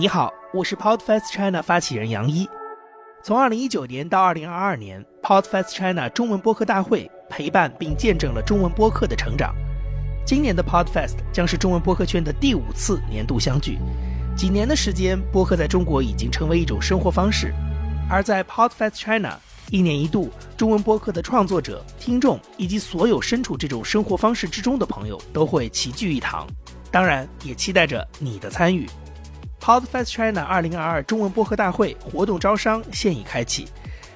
你好，我是 Podfest China 发起人杨一。从2019年到2022年，Podfest China 中文播客大会陪伴并见证了中文播客的成长。今年的 Podfest 将是中文播客圈的第五次年度相聚。几年的时间，播客在中国已经成为一种生活方式。而在 Podfest China，一年一度，中文播客的创作者、听众以及所有身处这种生活方式之中的朋友都会齐聚一堂。当然，也期待着你的参与。Podfest China 2022中文播客大会活动招商现已开启，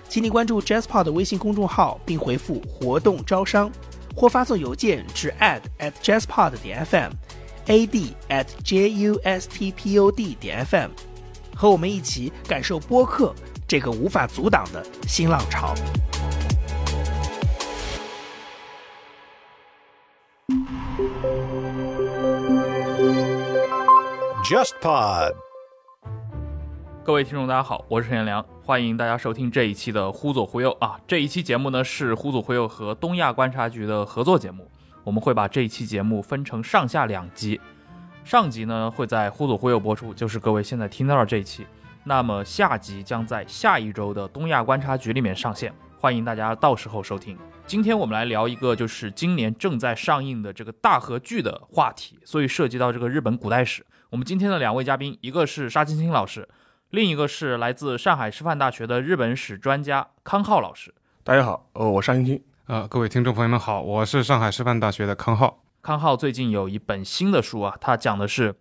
请你关注 JazzPod 微信公众号并回复“活动招商”，或发送邮件至 ad at jazzpod 点 fm，ad at justpod 点 fm，和我们一起感受播客这个无法阻挡的新浪潮。JustPod。各位听众，大家好，我是陈彦良，欢迎大家收听这一期的《忽左忽右》啊。这一期节目呢是《忽左忽右》和东亚观察局的合作节目，我们会把这一期节目分成上下两集。上集呢会在《忽左忽右》播出，就是各位现在听到的这一期。那么下集将在下一周的东亚观察局里面上线，欢迎大家到时候收听。今天我们来聊一个就是今年正在上映的这个大河剧的话题，所以涉及到这个日本古代史。我们今天的两位嘉宾，一个是沙青青老师，另一个是来自上海师范大学的日本史专家康浩老师。大家好，呃，我是沙青青。呃，各位听众朋友们好，我是上海师范大学的康浩。康浩最近有一本新的书啊，他讲的是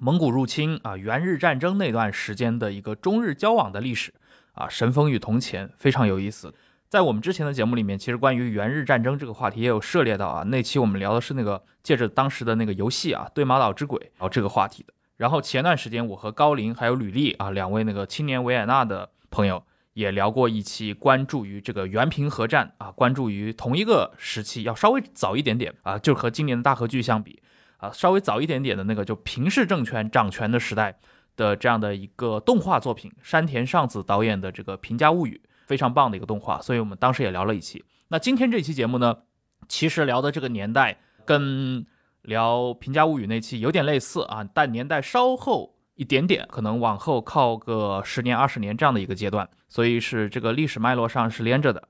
蒙古入侵啊、元日战争那段时间的一个中日交往的历史啊，神风与铜钱非常有意思。在我们之前的节目里面，其实关于元日战争这个话题也有涉猎到啊。那期我们聊的是那个借着当时的那个游戏啊，对马岛之鬼，然后这个话题的。然后前段时间我和高林还有吕丽啊两位那个青年维也纳的朋友也聊过一期关注于这个元平和战啊，关注于同一个时期，要稍微早一点点啊，就和今年的大和剧相比啊，稍微早一点点的那个就平氏政权掌权的时代的这样的一个动画作品，山田尚子导演的这个《平家物语》。非常棒的一个动画，所以我们当时也聊了一期。那今天这期节目呢，其实聊的这个年代跟聊《平家物语》那期有点类似啊，但年代稍后一点点，可能往后靠个十年、二十年这样的一个阶段，所以是这个历史脉络上是连着的。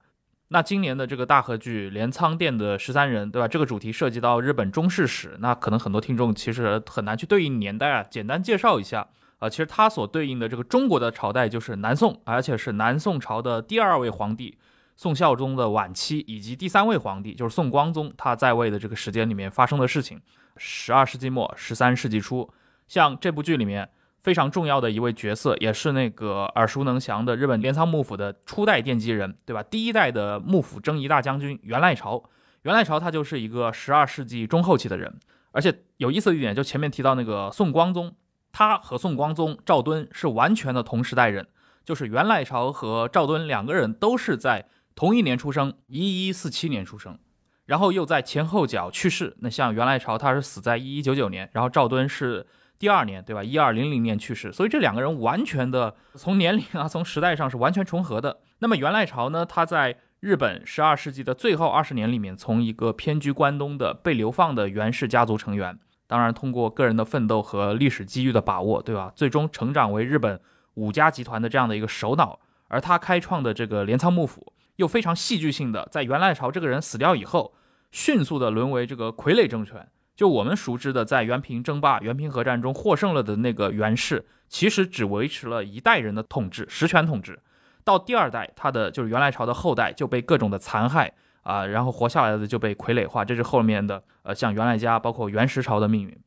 那今年的这个大合剧《镰仓店的十三人》，对吧？这个主题涉及到日本中世史，那可能很多听众其实很难去对应年代啊，简单介绍一下。啊，其实它所对应的这个中国的朝代就是南宋，而且是南宋朝的第二位皇帝宋孝宗的晚期，以及第三位皇帝就是宋光宗他在位的这个时间里面发生的事情。十二世纪末、十三世纪初，像这部剧里面非常重要的一位角色，也是那个耳熟能详的日本镰仓幕府的初代奠基人，对吧？第一代的幕府征夷大将军源赖朝，源赖朝他就是一个十二世纪中后期的人，而且有意思的一点，就前面提到那个宋光宗。他和宋光宗赵敦是完全的同时代人，就是元赖朝和赵敦两个人都是在同一年出生，一一四七年出生，然后又在前后脚去世。那像元赖朝他是死在一一九九年，然后赵敦是第二年，对吧？一二零零年去世，所以这两个人完全的从年龄啊，从时代上是完全重合的。那么元赖朝呢，他在日本十二世纪的最后二十年里面，从一个偏居关东的被流放的元氏家族成员。当然，通过个人的奋斗和历史机遇的把握，对吧？最终成长为日本五家集团的这样的一个首脑。而他开创的这个镰仓幕府，又非常戏剧性的，在元赖朝这个人死掉以后，迅速的沦为这个傀儡政权。就我们熟知的，在元平争霸、元平合战中获胜了的那个元氏，其实只维持了一代人的统治，实权统治。到第二代，他的就是元赖朝的后代，就被各种的残害。啊，然后活下来的就被傀儡化，这是后面的呃，像元赖家，包括元石朝的命运。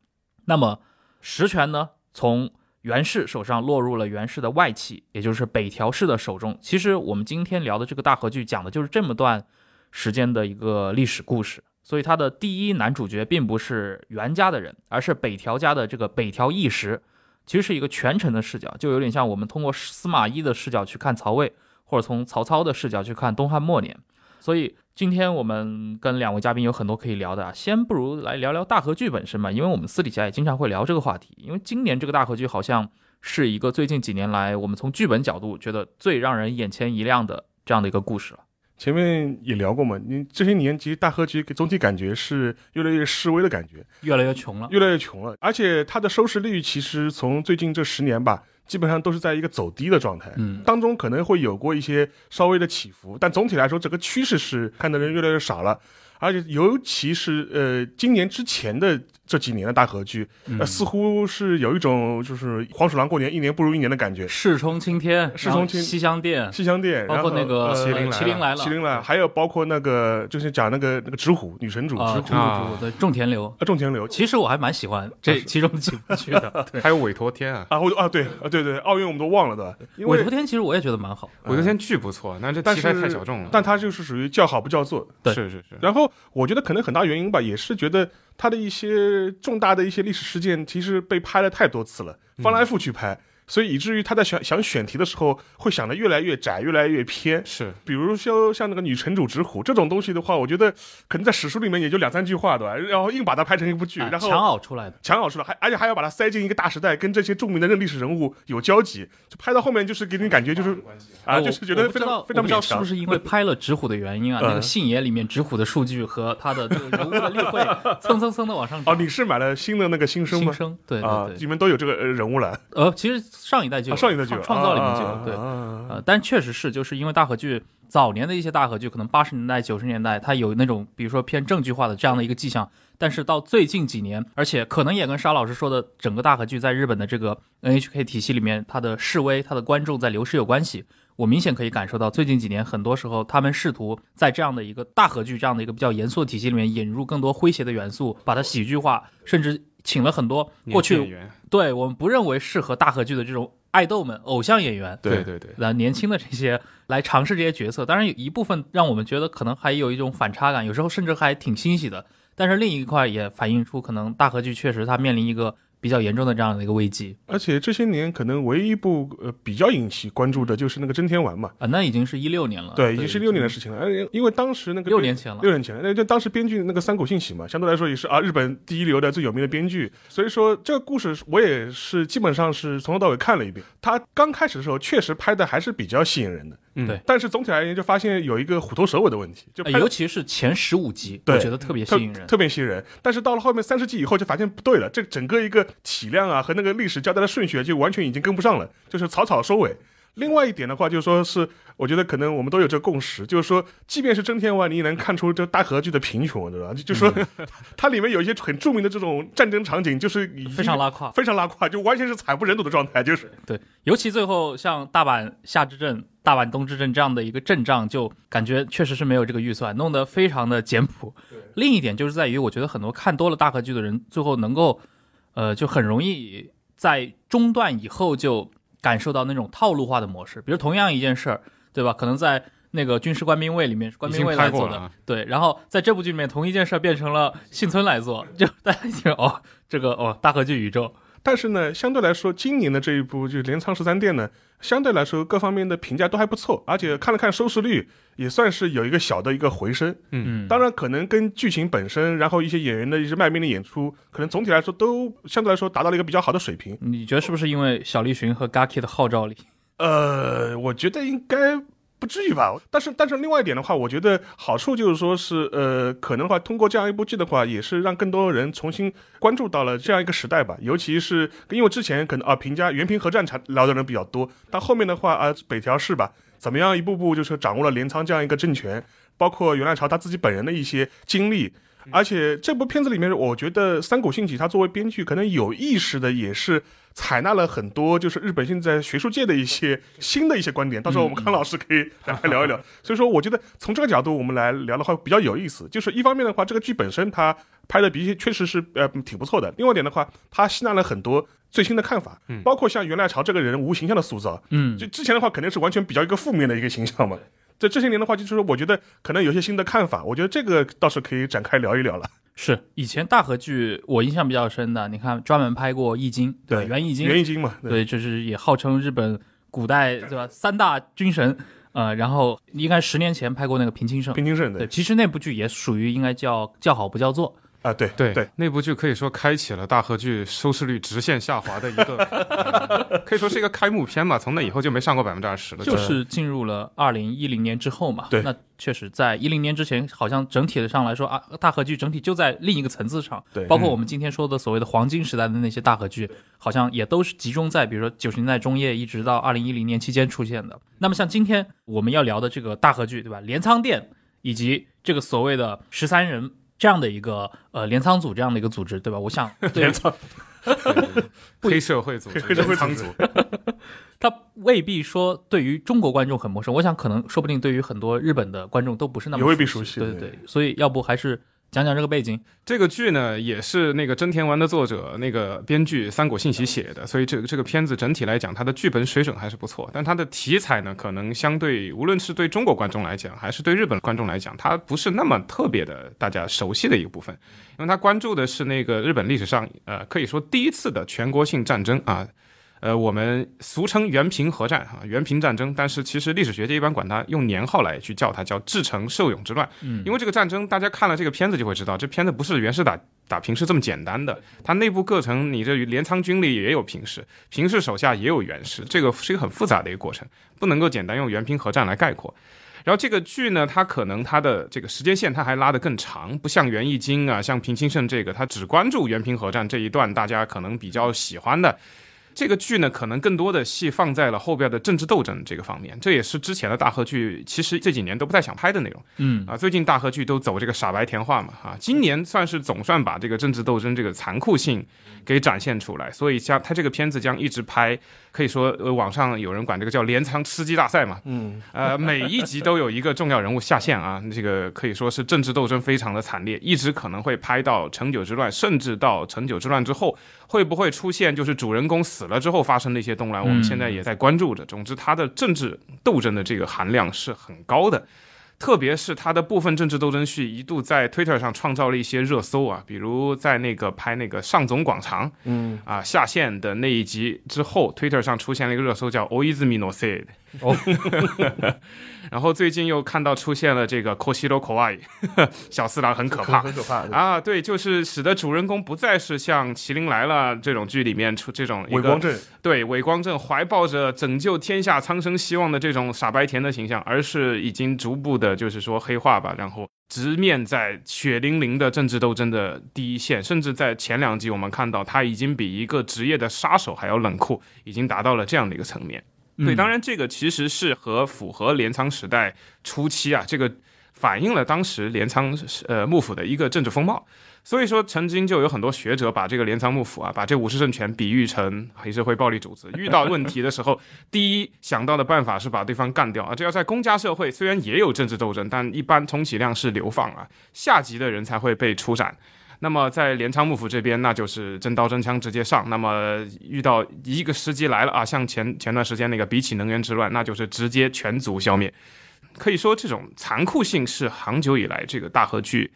那么实权呢，从袁氏手上落入了袁氏的外戚，也就是北条氏的手中。其实我们今天聊的这个大合剧，讲的就是这么段时间的一个历史故事。所以他的第一男主角并不是袁家的人，而是北条家的这个北条义时，其实是一个权臣的视角，就有点像我们通过司马懿的视角去看曹魏，或者从曹操的视角去看东汉末年。所以今天我们跟两位嘉宾有很多可以聊的啊，先不如来聊聊大河剧本身吧，因为我们私底下也经常会聊这个话题。因为今年这个大河剧好像是一个最近几年来我们从剧本角度觉得最让人眼前一亮的这样的一个故事了。前面也聊过嘛，你这些年其实大河剧总体感觉是越来越示威的感觉，越来越穷了。越来越穷了，而且它的收视率其实从最近这十年吧，基本上都是在一个走低的状态，嗯当中可能会有过一些稍微的起伏，但总体来说，整个趋势是看的人越来越少了。而且，尤其是呃，今年之前的这几年的大河剧，嗯呃，似乎是有一种就是黄鼠狼过年一年不如一年的感觉。世冲青天，世冲青西厢殿，西厢殿，包括那个麒麟来了麒麟来了，麒麟来，还有包括那个就是讲那个那个纸虎女神主啊，纸虎猪猪啊对种田流。啊，种田流其实我还蛮喜欢这其中几部剧的。对，还有委托天啊，啊，我啊对啊对对，奥运我们都忘了对吧？因为韦陀天其实我也觉得蛮好。委托天剧不错，那这但题材是太小众了。但它就是属于叫好不叫座。对是是是，然后我觉得可能很大原因吧，也是觉得它的一些重大的一些历史事件，其实被拍了太多次了，翻来覆去拍，所以以至于他在想想选题的时候，会想的越来越窄，越来越偏。是比如说像那个女城主直虎这种东西的话，我觉得可能在史书里面也就两三句话，对吧？然后硬把它拍成一部剧，然后啊强熬出来的。强熬出来，还而且还要把它塞进一个大时代，跟这些著名的历史人物有交集，就拍到后面就是给你感觉就是啊，哎就是觉得非常非常我不知道。是不是因为拍了直虎的原因啊？嗯那个信爷里面直虎的数据和他的这个人物的例会蹭蹭蹭的往上涨。哦，你是买了新的那个新生吗？新生，对啊，对对。里面都有这个呃人物了，呃，其实上一代就有，啊上一代就有创创造里面就有，对。呃，但确实是，就是因为大河剧早年的一些大河剧，可能八十年代、九十年代，它有那种比如说偏正剧化的这样的一个迹象，但是到最近几年，而且可能也跟沙老师说的整个大河剧在日本的这个 NHK 体系里面，它的示威、它的观众在流失有关系。我明显可以感受到，最近几年很多时候，他们试图在这样的一个大河剧这样的一个比较严肃的体系里面引入更多诙谐的元素，把它喜剧化，甚至请了很多过去演员，对我们不认为适合大合剧的这种爱豆们、偶像演员，对对对，来年轻的这些来尝试这些角色，当然有一部分让我们觉得可能还有一种反差感，有时候甚至还挺欣喜的。但是另一块也反映出，可能大合剧确实它面临一个比较严重的这样的一个危机。而且这些年可能唯一一部呃比较引起关注的就是那个真天丸嘛，啊，那已经是一六年了，对，已经是六年的事情了。而因为当时那个六年前了。六年前了，那就当时编剧那个三谷幸喜嘛，相对来说也是啊日本第一流的最有名的编剧，所以说这个故事我也是基本上是从头到尾看了一遍。他刚开始的时候确实拍的还是比较吸引人的，嗯对但是总体而言就发现有一个虎头蛇尾的问题，就呃尤其是前十五集，对我觉得特别吸引人。特别吸引人。但是到了后面三十集以后，就发现不对了，这整个一个体量啊和那个历史交代的顺序啊就完全已经跟不上了，就是草草收尾。另外一点的话，就是说是，我觉得可能我们都有这个共识，就是说，即便是真田丸，你也能看出这大河剧的贫穷，对吧？就就说它里面有一些很著名的这种战争场景，就是非常拉胯，非常拉胯，就完全是惨不忍睹的状态，就是对，尤其最后像大阪夏之阵、大阪东之阵这样的一个阵仗，就感觉确实是没有这个预算，弄得非常的简朴。另一点就是在于，我觉得很多看多了大河剧的人，最后能够，呃，就很容易在中段以后就感受到那种套路化的模式。比如同样一件事儿，对吧？可能在那个军事官兵卫里面，官兵卫来做的，对，然后在这部剧里面，同一件事儿变成了幸村来做，就大家一听哦，这个哦大河剧宇宙，但是呢，相对来说，今年的这一部就是《镰仓十三店》呢，相对来说各方面的评价都还不错，而且看了看收视率，也算是有一个小的一个回升。嗯，当然，可能跟剧情本身，然后一些演员的一些卖命的演出，可能总体来说都相对来说达到了一个比较好的水平。你觉得是不是因为小栗旬和 Gaki 的号召力？呃，我觉得应该不至于吧。但是，但是另外一点的话，我觉得好处就是说是，呃，可能的话，通过这样一部剧的话，也是让更多人重新关注到了这样一个时代吧。尤其是因为之前可能啊，评价原平和战场聊的人比较多，但后面的话啊，北条氏吧，怎么样一步步就是掌握了镰仓这样一个政权，包括源赖朝他自己本人的一些经历。而且这部片子里面，我觉得三谷幸喜他作为编剧，可能有意识的也是采纳了很多就是日本现在学术界的一些 新的一些观点。到时候我们康老师可以来聊一聊。所以说，我觉得从这个角度我们来聊的话比较有意思。就是一方面的话，这个剧本身它拍的比确实是呃挺不错的；另外一点的话，它吸纳了很多最新的看法，包括像袁来朝这个人无形象的塑造。嗯，就之前的话肯定是完全比较一个负面的一个形象嘛。在这些年的话，就是说我觉得可能有些新的看法，我觉得这个倒是可以展开聊一聊了。是以前大河剧我印象比较深的，你看专门拍过《易经》，对元易经，袁易经嘛，对。对，就是也号称日本古代对吧三大军神，呃，然后应该十年前拍过那个平清盛，平清盛对，对，其实那部剧也属于应该叫叫好不叫座，啊，对对对，那部剧可以说开启了大河剧收视率直线下滑的一个，呃 可以说是一个开幕片吧。从那以后就没上过百分之二十了。就是进入了二零一零年之后嘛。对那确实在一零年之前，好像整体的上来说啊，大河剧整体就在另一个层次上。对嗯包括我们今天说的所谓的黄金时代的那些大河剧，好像也都是集中在比如说九十年代中叶一直到二零一零年期间出现的。那么像今天我们要聊的这个大河剧，对吧？镰仓店以及这个所谓的十三人这样的一个呃镰仓组这样的一个组织，对吧？我想 对镰仓。黑社会组织、黑社会仓组织。组，它未必说对于中国观众很陌生，我想可能说不定对于很多日本的观众都不是那么也未必熟熟悉对对对对，所以要不还是讲讲这个背景。这个剧呢，也是那个真田丸的作者、那个编剧三果信息写的，所以这个这个片子整体来讲，它的剧本水准还是不错。但它的题材呢，可能相对无论是对中国观众来讲，还是对日本观众来讲，它不是那么特别的大家熟悉的一个部分，因为它关注的是那个日本历史上呃可以说第一次的全国性战争啊。我们俗称原平和战啊，原平战争，但是其实历史学界一般管它用年号来去叫它，叫至诚受永之乱。嗯因为这个战争，大家看了这个片子就会知道，这片子不是袁氏打打平氏这么简单的，它内部构成，你这镰仓军里也有平氏，平氏手下也有袁氏，这个是一个很复杂的一个过程，不能够简单用原平和战来概括。然后这个剧呢，它可能它的这个时间线它还拉得更长，不像袁义经啊，像平清盛这个，它只关注原平和战这一段，大家可能比较喜欢的。这个剧呢，可能更多的戏放在了后边的政治斗争这个方面，这也是之前的大河剧其实这几年都不太想拍的内容。嗯啊，最近大河剧都走这个傻白甜化嘛，啊，今年算是总算把这个政治斗争这个残酷性给展现出来，所以像他这个片子将一直拍，可以说呃网上有人管这个叫镰仓吃鸡大赛嘛，嗯，呃，每一集都有一个重要人物下线啊，这个可以说是政治斗争非常的惨烈，一直可能会拍到成九之乱，甚至到成九之乱之后，会不会出现就是主人公死了之后发生的一些动乱，我们现在也在关注着。总之，它的政治斗争的这个含量是很高的。特别是他的部分政治斗争戏一度在 Twitter 上创造了一些热搜啊，比如在那个拍那个上总广场，嗯。啊下线的那一集之后，Twitter 上出现了一个热搜叫 “Oizumi no said”，哦，然后最近又看到出现了这个 “Koshiro Kowai”，小四郎很可怕很可怕。啊，对，就是使得主人公不再是像《麒麟来了》这种剧里面出这种一个伪光正，对伪光正怀抱着拯救天下苍生希望的这种傻白甜的形象，而是已经逐步的，就是说黑化吧，然后直面在血淋淋的政治斗争的第一线，甚至在前两集我们看到他已经比一个职业的杀手还要冷酷，已经达到了这样的一个层面。对，嗯当然这个其实是和符合镰仓时代初期啊，这个反映了当时镰仓呃幕府的一个政治风貌。所以说，曾经就有很多学者把这个镰仓幕府啊，把这武士政权比喻成黑社会暴力组织。遇到问题的时候，第一想到的办法是把对方干掉啊。这要在公家社会，虽然也有政治斗争，但一般充其量是流放啊，下级的人才会被处斩。那么在镰仓幕府这边，那就是真刀真枪直接上。那么遇到一个时机来了啊，像前前段时间那个比起能源之乱，那就是直接全族消灭。可以说，这种残酷性是长久以来这个大和剧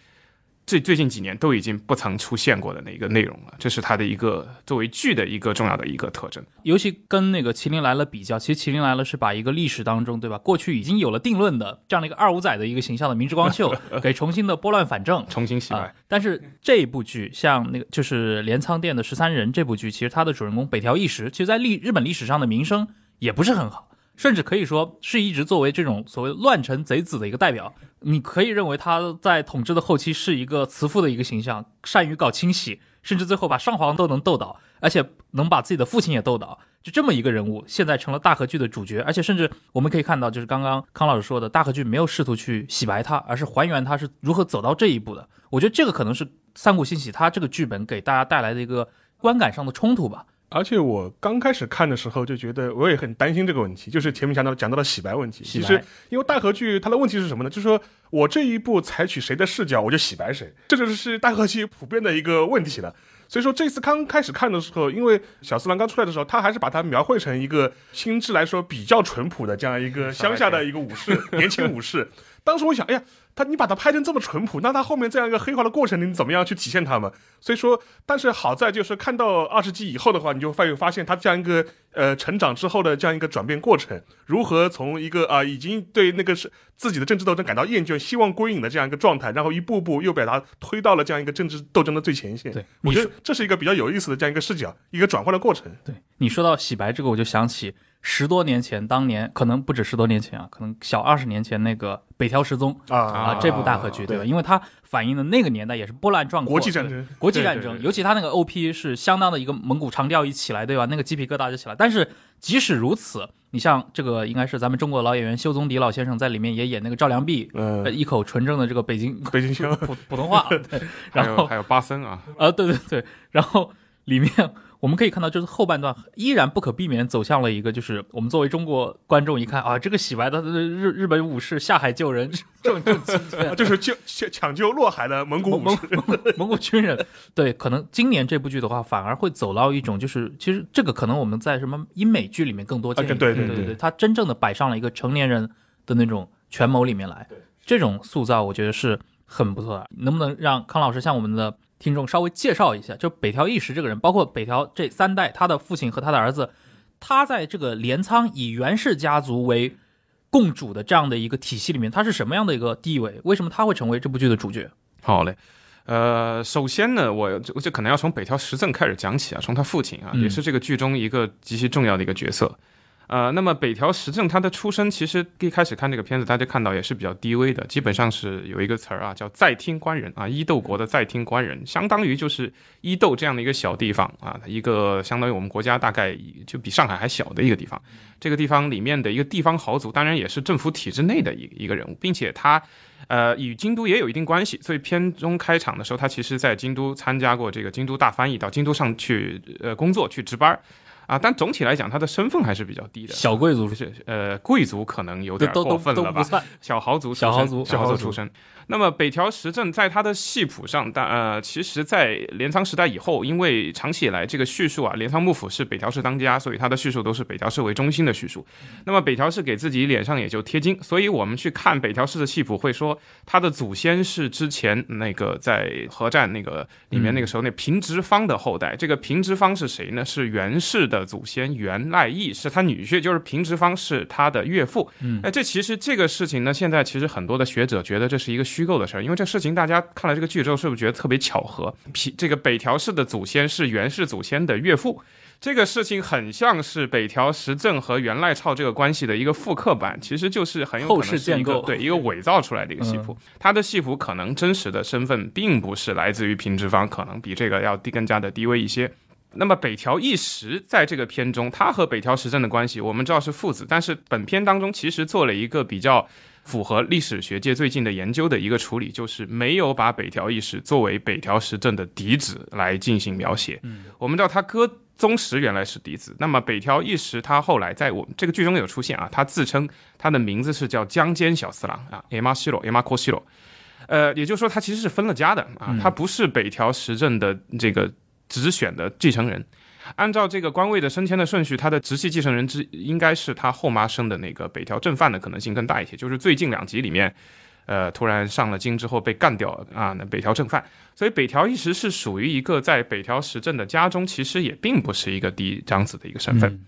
最最近几年都已经不曾出现过的那个内容了。这是它的一个作为剧的一个重要的一个特征。尤其跟那个《麒麟来了》比较，其实《麒麟来了》是把一个历史当中，对吧？过去已经有了定论的这样的一个二五仔的一个形象的明智光秀，给重新的拨乱反正。重新洗白，啊，但是这部剧，像那个就是镰仓店的十三人这部剧，其实它的主人公北条义时，其实在历日本历史上的名声也不是很好，甚至可以说是一直作为这种所谓乱臣贼子的一个代表。你可以认为他在统治的后期是一个慈父的一个形象，善于搞清洗，甚至最后把上皇都能斗倒，而且能把自己的父亲也斗倒。就这么一个人物，现在成了大河剧的主角，而且甚至我们可以看到，就是刚刚康老师说的，大河剧没有试图去洗白他，而是还原他是如何走到这一步的。我觉得这个可能是三谷幸喜他这个剧本给大家带来的一个观感上的冲突吧。而且我刚开始看的时候就觉得，我也很担心这个问题，就是前面讲到讲到了洗白问题。其实，因为大河剧它的问题是什么呢？就是说我这一部采取谁的视角，我就洗白谁，这就是大河剧普遍的一个问题了。所以说这次刚开始看的时候，因为小四郎刚出来的时候，他还是把它描绘成一个心智来说比较淳朴的这样一个乡下的一个武士，年轻武士。当时我想，哎呀，他你把它拍成这么淳朴，那他后面这样一个黑化的过程，你怎么样去体现他嘛？所以说，但是好在就是看到二十集以后的话，你就会发现他这样一个呃成长之后的这样一个转变过程，如何从一个啊、已经对那个是自己的政治斗争感到厌倦，希望归隐的这样一个状态，然后一步步又把他推到了这样一个政治斗争的最前线。对我觉得这是一个比较有意思的这样一个视角，一个转换的过程。对你说到洗白这个，我就想起十多年前，当年可能不止十多年前啊，可能小二十年前那个《北条失踪》啊啊这部大合剧，对吧？因为它反映的那个年代也是波澜壮阔，国际战争国际战争，对对对尤其它那个 OP 是相当的一个蒙古长调一起来，对吧？那个鸡皮疙瘩就起来。但是即使如此，你像这个应该是咱们中国的老演员修宗迪老先生在里面也演那个赵良弼，嗯呃，一口纯正的这个北京 北京腔普普通话，对，然后还有巴森啊，呃，对对对，然后里面我们可以看到，就是后半段依然不可避免走向了一个，就是我们作为中国观众一看啊，这个洗白的日日本武士下海救人这种这种情节啊，就是救抢抢救落海的蒙古武蒙士。蒙蒙古军人，对，可能今年这部剧的话，反而会走到一种，就是其实这个可能我们在什么英美剧里面更多见，啊对对对对对，他真正的摆上了一个成年人的那种权谋里面来，这种塑造我觉得是很不错的。能不能让康老师向我们的听众稍微介绍一下，就北条义时这个人，包括北条这三代，他的父亲和他的儿子，他在这个镰仓以源氏家族为共主的这样的一个体系里面，他是什么样的一个地位？为什么他会成为这部剧的主角？好嘞。呃，首先呢，我这这可能要从北条时政开始讲起啊，从他父亲啊，嗯也是这个剧中一个极其重要的一个角色。呃，那么北条时政他的出身，其实一开始看这个片子，大家看到也是比较低微的，基本上是有一个词儿啊，叫在听官人啊，伊豆国的在听官人，相当于就是伊豆这样的一个小地方啊，一个相当于我们国家大概就比上海还小的一个地方。这个地方里面的一个地方豪族，当然也是政府体制内的一一个人物，并且他。呃，与京都也有一定关系，所以片中开场的时候，他其实在京都参加过这个京都大翻译，到京都上去呃工作去值班儿啊。但总体来讲，他的身份还是比较低的，小贵族就是呃贵族可能有点过分了吧？都不算。小豪族，小豪族小豪族出身。那么北条时政在他的系谱上，但呃，其实，在镰仓时代以后，因为长期以来这个叙述啊，镰仓幕府是北条氏当家，所以他的叙述都是北条氏为中心的叙述。那么北条氏给自己脸上也就贴金，所以我们去看北条氏的系谱，会说他的祖先是之前那个在核战那个里面那个时候那平直方的后代。这个平直方是谁呢？是源氏的祖先源赖义，是他女婿，就是平直方是他的岳父。嗯哎，这其实这个事情呢，现在其实很多的学者觉得这是一个虚构的事儿，因为这事情大家看了这个剧之后，是不是觉得特别巧合？平这个北条氏的祖先是源氏祖先的岳父，这个事情很像是北条时政和源赖朝这个关系的一个复刻版，其实就是很有可后能是一个世建构对一个伪造出来的一个戏谱。他的戏谱可能真实的身份并不是来自于平直方，可能比这个要低更加的低微一些。那么北条义时在这个片中，他和北条时政的关系，我们知道是父子，但是本片当中其实做了一个比较符合历史学界最近的研究的一个处理，就是没有把北条义时作为北条时政的嫡子来进行描写。嗯，我们知道他哥宗实原来是嫡子，那么北条义时他后来在我们这个剧中有出现啊，他自称他的名字是叫江间小四郎啊，ema shiro ema koshiro。呃，也就是说，他其实是分了家的啊，他不是北条时政的这个直选的继承人。按照这个官位的升迁的顺序，他的直系继承人之应该是他后妈生的那个北条正范的可能性更大一些。就是最近两集里面，呃，突然上了京之后被干掉啊，那北条正范。所以北条一时是属于一个在北条时政的家中，其实也并不是一个嫡长子的一个身份。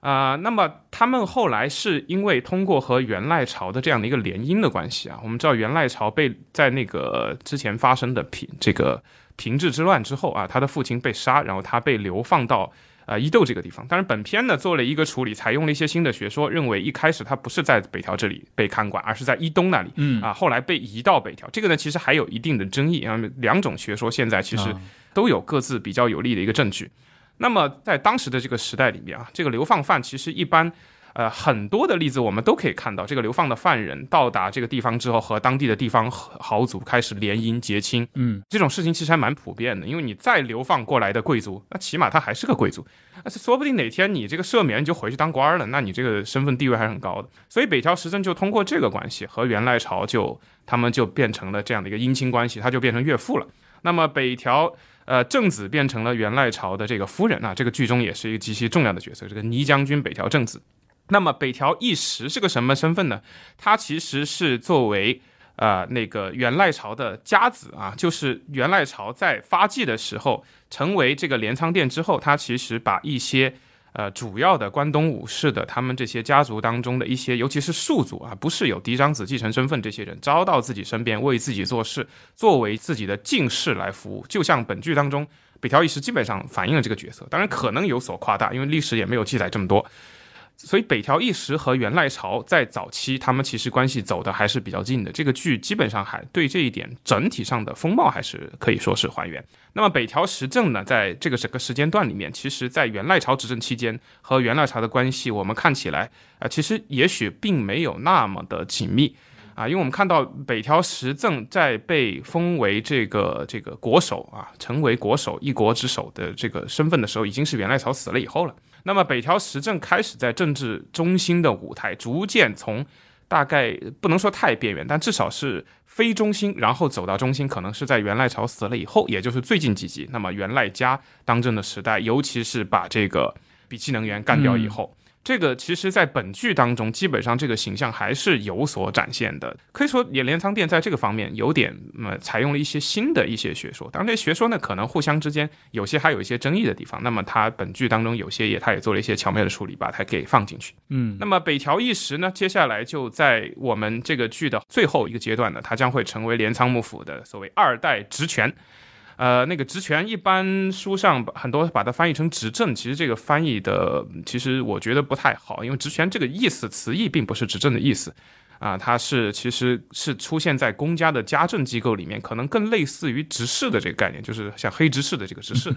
啊、那么他们后来是因为通过和源赖朝的这样的一个联姻的关系啊，我们知道源赖朝被在那个之前发生的平这个平治之乱之后啊，他的父亲被杀，然后他被流放到呃伊豆这个地方。当然，本片呢做了一个处理，采用了一些新的学说，认为一开始他不是在北条这里被看管，而是在伊东那里。嗯啊，后来被移到北条，这个呢其实还有一定的争议啊。两种学说现在其实啊都有各自比较有利的一个证据。那么在当时的这个时代里面啊，这个流放犯其实一般。呃，很多的例子我们都可以看到，这个流放的犯人到达这个地方之后，和当地的地方豪族开始联姻结亲，嗯，这种事情其实还蛮普遍的。因为你再流放过来的贵族，那起码他还是个贵族，而且说不定哪天你这个赦免你就回去当官了，那你这个身份地位还是很高的。所以北条时政就通过这个关系和源赖朝就他们就变成了这样的一个姻亲关系，他就变成岳父了。那么北条呃正子变成了源赖朝的这个夫人啊，这个剧中也是一个极其重要的角色，这个倪将军北条正子。那么北条义时是个什么身份呢？他其实是作为呃那个元赖朝的家子啊，就是元赖朝在发迹的时候成为这个镰仓殿之后，他其实把一些。呃，主要的关东武士的他们这些家族当中的一些，尤其是庶族啊，不是有嫡长子继承身份这些人，招到自己身边为自己做事，作为自己的近侍来服务。就像本剧当中北条义时基本上反映了这个角色，当然可能有所夸大，因为历史也没有记载这么多。所以北条义时和元赖朝在早期，他们其实关系走的还是比较近的。这个剧基本上还对这一点整体上的风貌还是可以说是还原。那么北条时政呢，在这个整个时间段里面，其实在元赖朝执政期间和元赖朝的关系，我们看起来啊，其实也许并没有那么的紧密啊，因为我们看到北条时政在被封为这个这个国手啊，成为国手一国之首的这个身份的时候，已经是元赖朝死了以后了。那么北条时政开始在政治中心的舞台逐渐从大概不能说太边缘，但至少是非中心，然后走到中心，可能是在源赖朝死了以后，也就是最近几集。那么源赖家当政的时代，尤其是把这个比气能源干掉以后。这个其实，在本剧当中，基本上这个形象还是有所展现的。可以说，野镰仓店在这个方面有点，呃，采用了一些新的一些学说。当然，这学说呢，可能互相之间有些还有一些争议的地方。那么，它本剧当中有些也，他也做了一些巧妙的处理，把它给放进去。嗯，那么北条义时呢，接下来就在我们这个剧的最后一个阶段呢，他将会成为镰仓幕府的所谓二代职权。呃，那个职权一般书上很多把它翻译成执政，其实这个翻译的其实我觉得不太好，因为职权这个意思词义并不是执政的意思，啊，它是其实是出现在公家的家政机构里面，可能更类似于执事的这个概念，就是像黑执事的这个执事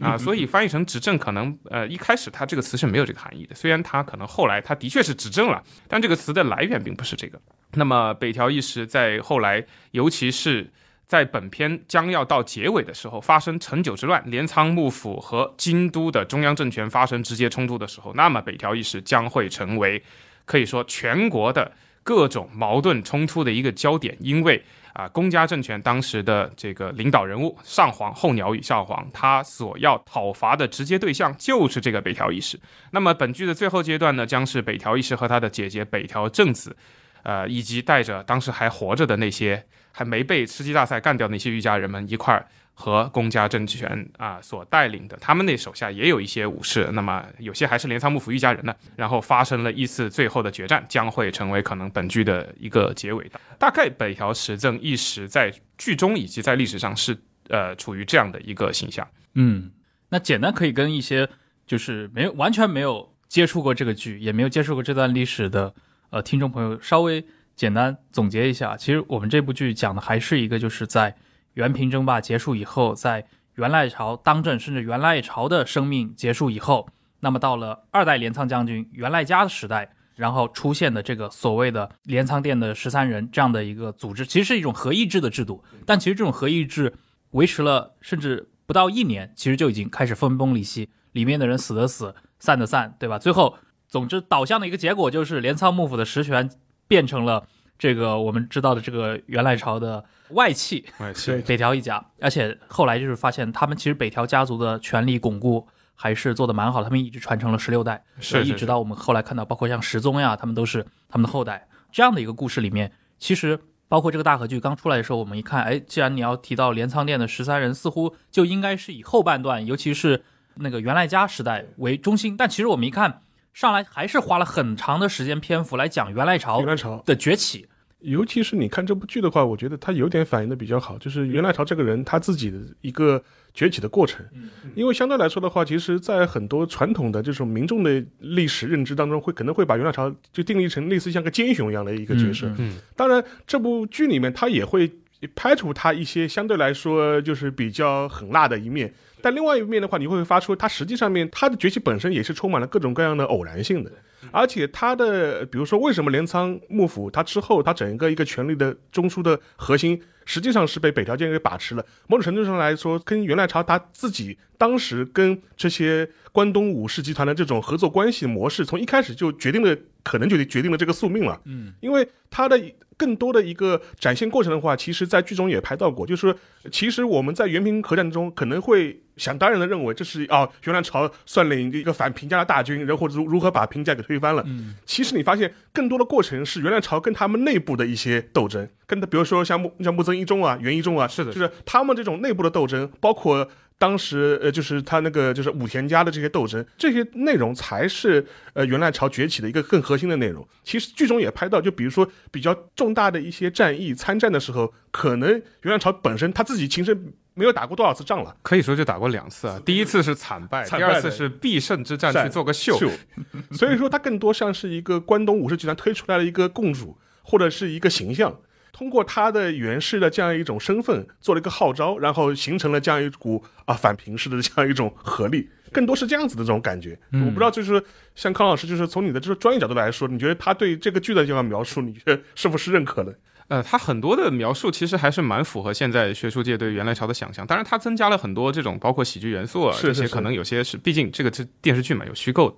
啊，所以翻译成执政可能呃一开始它这个词是没有这个含义的，虽然它可能后来它的确是执政了，但这个词的来源并不是这个。那么北条义时在后来，尤其是。在本片将要到结尾的时候，发生成九之乱，镰仓幕府和京都的中央政权发生直接冲突的时候，那么北条义时将会成为可以说全国的各种矛盾冲突的一个焦点，因为啊，公家政权当时的这个领导人物上皇后鸟羽上皇，他所要讨伐的直接对象就是这个北条义时。那么本剧的最后阶段呢，将是北条义时和他的姐姐北条政子，呃，以及带着当时还活着的那些。还没被吃鸡大赛干掉那些御家人们一块儿和公家政权啊所带领的，他们那手下也有一些武士，那么有些还是镰仓幕府御家人呢。然后发生了一次最后的决战，将会成为可能本剧的一个结尾。大概北条时政一时在剧中以及在历史上是呃处于这样的一个形象。嗯，那简单可以跟一些就是没有完全没有接触过这个剧，也没有接触过这段历史的呃听众朋友稍微。简单总结一下，其实我们这部剧讲的还是一个，就是在元平争霸结束以后，在元赖朝当政，甚至元赖朝的生命结束以后，那么到了二代镰仓将军元赖家的时代，然后出现的这个所谓的镰仓殿的十三人这样的一个组织，其实是一种合议制的制度。但其实这种合议制维持了甚至不到一年，其实就已经开始分崩离析，里面的人死的死，散的散，对吧？最后，总之导向的一个结果就是镰仓幕府的实权。变成了这个我们知道的这个元赖朝的外戚，外戚北条一家，而且后来就是发现他们其实北条家族的权力巩固还是做的蛮好，他们一直传承了十六代，是一直到我们后来看到，包括像石宗呀，他们都是他们的后代。这样的一个故事里面，其实包括这个大河剧刚出来的时候，我们一看，哎，既然你要提到镰仓殿的十三人，似乎就应该是以后半段，尤其是那个元赖家时代为中心。但其实我们一看。上来还是花了很长的时间篇幅来讲元赖朝元赖朝的崛起，尤其是你看这部剧的话，我觉得他有点反映的比较好，就是元赖朝这个人他自己的一个崛起的过程。因为相对来说的话，其实，在很多传统的这种民众的历史认知当中，会可能会把元赖朝就定义成类似像个奸雄一样的一个角色。嗯，当然这部剧里面他也会拍出他一些相对来说就是比较狠辣的一面。但另外一面的话，你会发出它实际上面它的崛起本身也是充满了各种各样的偶然性的，而且他的比如说为什么镰仓幕府他之后他整个一个权力的中枢的核心实际上是被北条家给把持了，某种程度上来说，跟元赖朝他自己当时跟这些关东武士集团的这种合作关系模式，从一开始就决定了可能就决定了这个宿命了。嗯，因为他的。更多的一个展现过程的话，其实，在剧中也拍到过，就是说，其实我们在原平合战中可能会想当然的认为这是哦，原来朝率领一个反平家的大军，然后如如何把平家给推翻了。嗯，其实你发现更多的过程是袁来朝跟他们内部的一些斗争，跟他比如说像木像木曾一中啊、袁一中啊，是的就是他们这种内部的斗争，包括。当时呃，就是他那个就是武田家的这些斗争，这些内容才是呃元赖朝崛起的一个更核心的内容。其实剧中也拍到，就比如说比较重大的一些战役参战的时候，可能元赖朝本身他自己亲身没有打过多少次仗了，可以说就打过两次啊。第一次是惨败，惨败第二次是必胜之战去做个秀。所以说他更多像是一个关东武士集团推出来的一个共主或者是一个形象。通过他的原氏的这样一种身份做了一个号召，然后形成了这样一股啊反平氏的这样一种合力，更多是这样子的这种感觉。我不知道，就是像康老师，就是从你的这个专业角度来说，你觉得他对这个剧的这样描述，你觉得是不是认可的？呃，他很多的描述其实还是蛮符合现在学术界对元来朝的想象。当然，他增加了很多这种包括喜剧元素啊，这些可能有些是，毕竟这个是电视剧嘛，有虚构的。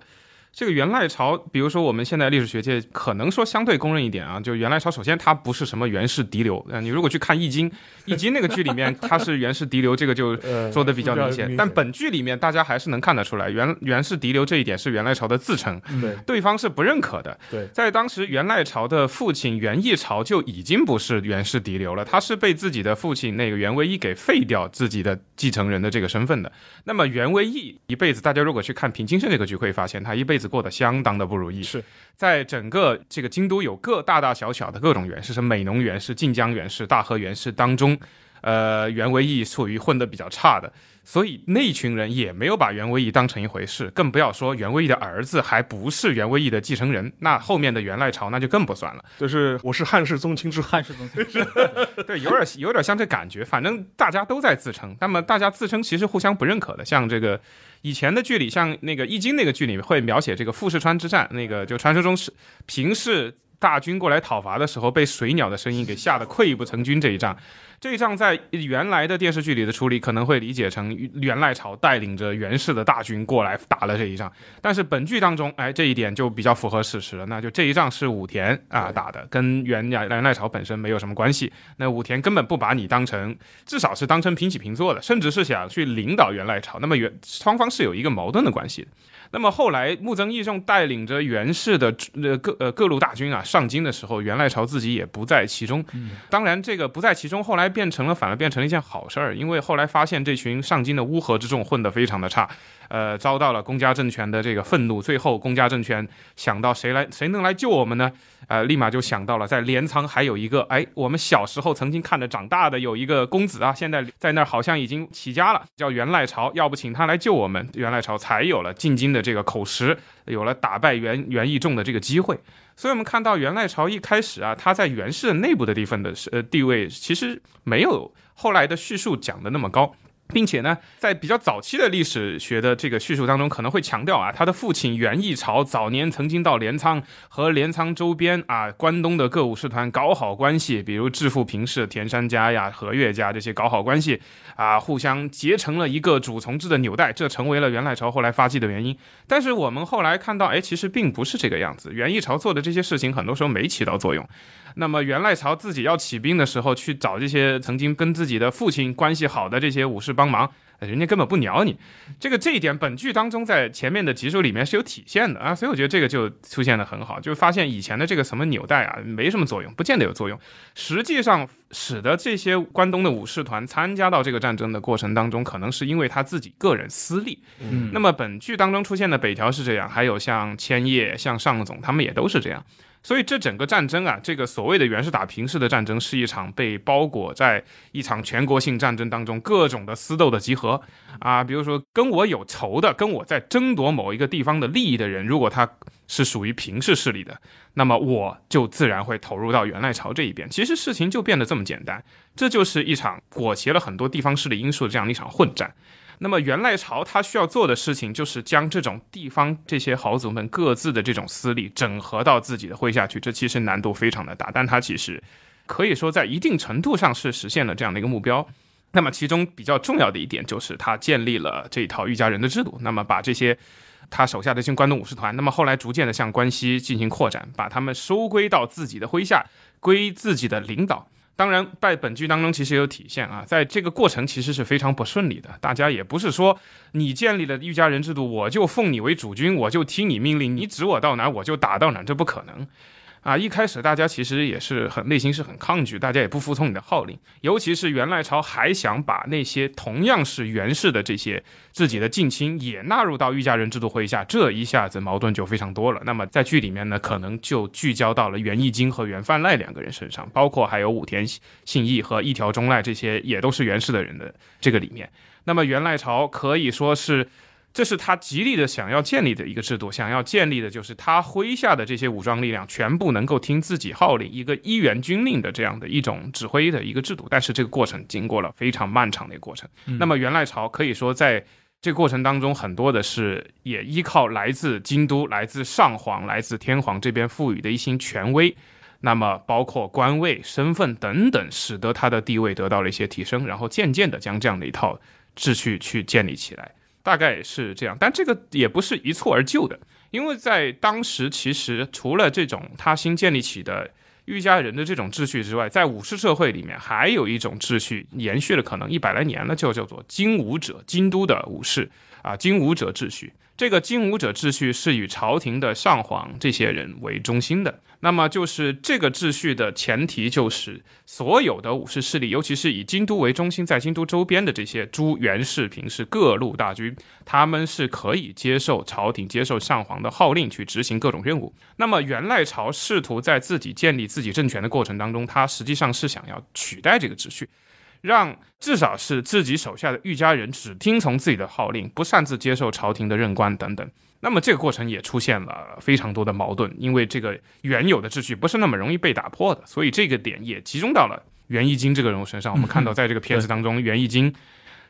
这个元赖朝，比如说我们现在历史学界可能说相对公认一点啊，就元赖朝，首先它不是什么元氏嫡流，呃，你如果去看《易经》，《易经》那个剧里面它是元氏嫡流，这个就做的比较明显。但本剧里面大家还是能看得出来，元元氏嫡流这一点是元赖朝的自称，对，对方是不认可的。对，在当时元赖朝的父亲元义朝就已经不是元氏嫡流了，他是被自己的父亲那个元威义给废掉自己的继承人的这个身份的。那么元威义一辈子，大家如果去看平清盛这个剧，会发现他一辈子过得相当的。不如意是在整个这个京都有各大大小小的各种源氏，是美浓园、是、晋江园、是、大和园、是当中，呃，袁惟义属于混得比较差的，所以那群人也没有把袁惟义当成一回事，更不要说袁惟义的儿子还不是袁惟义的继承人，那后面的袁赖朝那就更不算了。就是我是汉室宗亲之汉室宗亲，对，有点有点像这感觉，反正大家都在自称，那么大家自称其实互相不认可的，像这个。以前的剧里，像那个《易经》那个剧里面会描写这个富士川之战，那个就传说中是平氏大军过来讨伐的时候，被水鸟的声音给吓得溃不成军这一仗。这一仗在原来的电视剧里的处理可能会理解成元赖朝带领着袁氏的大军过来打了这一仗，但是本剧当中，哎，这一点就比较符合事实了，那就这一仗是武田啊打的，跟元元赖朝本身没有什么关系。那武田根本不把你当成，至少是当成平起平坐的，甚至是想去领导元赖朝。那么元双方是有一个矛盾的关系。那么后来木曾义仲带领着袁氏的呃各呃各路大军啊上京的时候，元赖朝自己也不在其中。当然，这个不在其中，后来变成了反而变成了一件好事儿，因为后来发现这群上京的乌合之众混得非常的差。呃，遭到了公家政权的这个愤怒，最后公家政权想到谁来，谁能来救我们呢？呃，立马就想到了在镰仓还有一个，哎，我们小时候曾经看着长大的有一个公子啊，现在在那儿好像已经起家了，叫元赖朝，要不请他来救我们，元赖朝才有了进京的这个口实，有了打败元元义重的这个机会。所以，我们看到元赖朝一开始啊，他在元氏内部的地方的呃地位，其实没有后来的叙述讲的那么高。并且呢，在比较早期的历史学的这个叙述当中，可能会强调啊，他的父亲袁义朝早年曾经到镰仓和镰仓周边啊关东的各武士团搞好关系，比如致富平氏田山家呀、和岳家这些搞好关系啊，互相结成了一个主从制的纽带，这成为了元赖朝后来发迹的原因。但是我们后来看到，哎，其实并不是这个样子，袁义朝做的这些事情，很多时候没起到作用。那么元赖朝自己要起兵的时候，去找这些曾经跟自己的父亲关系好的这些武士帮忙，人家根本不鸟你。这个这一点，本剧当中在前面的集数里面是有体现的啊，所以我觉得这个就出现的很好，就发现以前的这个什么纽带啊，没什么作用，不见得有作用。实际上，使得这些关东的武士团参加到这个战争的过程当中，可能是因为他自己个人私利。嗯，那么本剧当中出现的北条是这样，还有像千叶、像上总，他们也都是这样。所以这整个战争啊，这个所谓的袁氏打平氏的战争，是一场被包裹在一场全国性战争当中各种的私斗的集合啊。比如说跟我有仇的，跟我在争夺某一个地方的利益的人，如果他是属于平氏势力的，那么我就自然会投入到元赖朝这一边。其实事情就变得这么简单，这就是一场裹挟了很多地方势力因素的这样一场混战。那么元赖朝他需要做的事情，就是将这种地方这些豪族们各自的这种私利整合到自己的麾下去，这其实难度非常的大，但他其实可以说在一定程度上是实现了这样的一个目标。那么其中比较重要的一点就是他建立了这一套御家人的制度，那么把这些他手下的这些关东武士团，那么后来逐渐的向关西进行扩展，把他们收归到自己的麾下，归自己的领导。当然，在本剧当中其实也有体现啊，在这个过程其实是非常不顺利的。大家也不是说你建立了御家人制度，我就奉你为主君，我就听你命令，你指我到哪我就打到哪，这不可能。啊，一开始大家其实也是很内心是很抗拒，大家也不服从你的号令，尤其是元赖朝还想把那些同样是源氏的这些自己的近亲也纳入到御家人制度麾下，这一下子矛盾就非常多了。那么在剧里面呢，可能就聚焦到了源义经和源范赖两个人身上，包括还有武田信义和一条忠赖这些也都是源氏的人的这个里面。那么元赖朝可以说是。这是他极力的想要建立的一个制度，想要建立的就是他麾下的这些武装力量全部能够听自己号令，一个一元军令的这样的一种指挥的一个制度。但是这个过程经过了非常漫长的一个过程。那么元赖朝可以说在这个过程当中，很多的是也依靠来自京都、来自上皇、来自天皇这边赋予的一些权威，那么包括官位、身份等等，使得他的地位得到了一些提升，然后渐渐的将这样的一套秩序去建立起来。大概是这样，但这个也不是一蹴而就的，因为在当时，其实除了这种他新建立起的御家人的这种秩序之外，在武士社会里面，还有一种秩序延续了可能一百来年了，就叫做金武者，京都的武士啊，金武者秩序。这个金武者秩序是以朝廷的上皇这些人为中心的。那么就是这个秩序的前提，就是所有的武士势力，尤其是以京都为中心，在京都周边的这些诸元氏、平氏各路大军，他们是可以接受朝廷、接受上皇的号令去执行各种任务。那么元赖朝试图在自己建立自己政权的过程当中，他实际上是想要取代这个秩序。让至少是自己手下的御家人只听从自己的号令，不擅自接受朝廷的任官等等。那么这个过程也出现了非常多的矛盾，因为这个原有的秩序不是那么容易被打破的，所以这个点也集中到了袁义经这个人物身上。我们看到在这个片子当中，袁义经。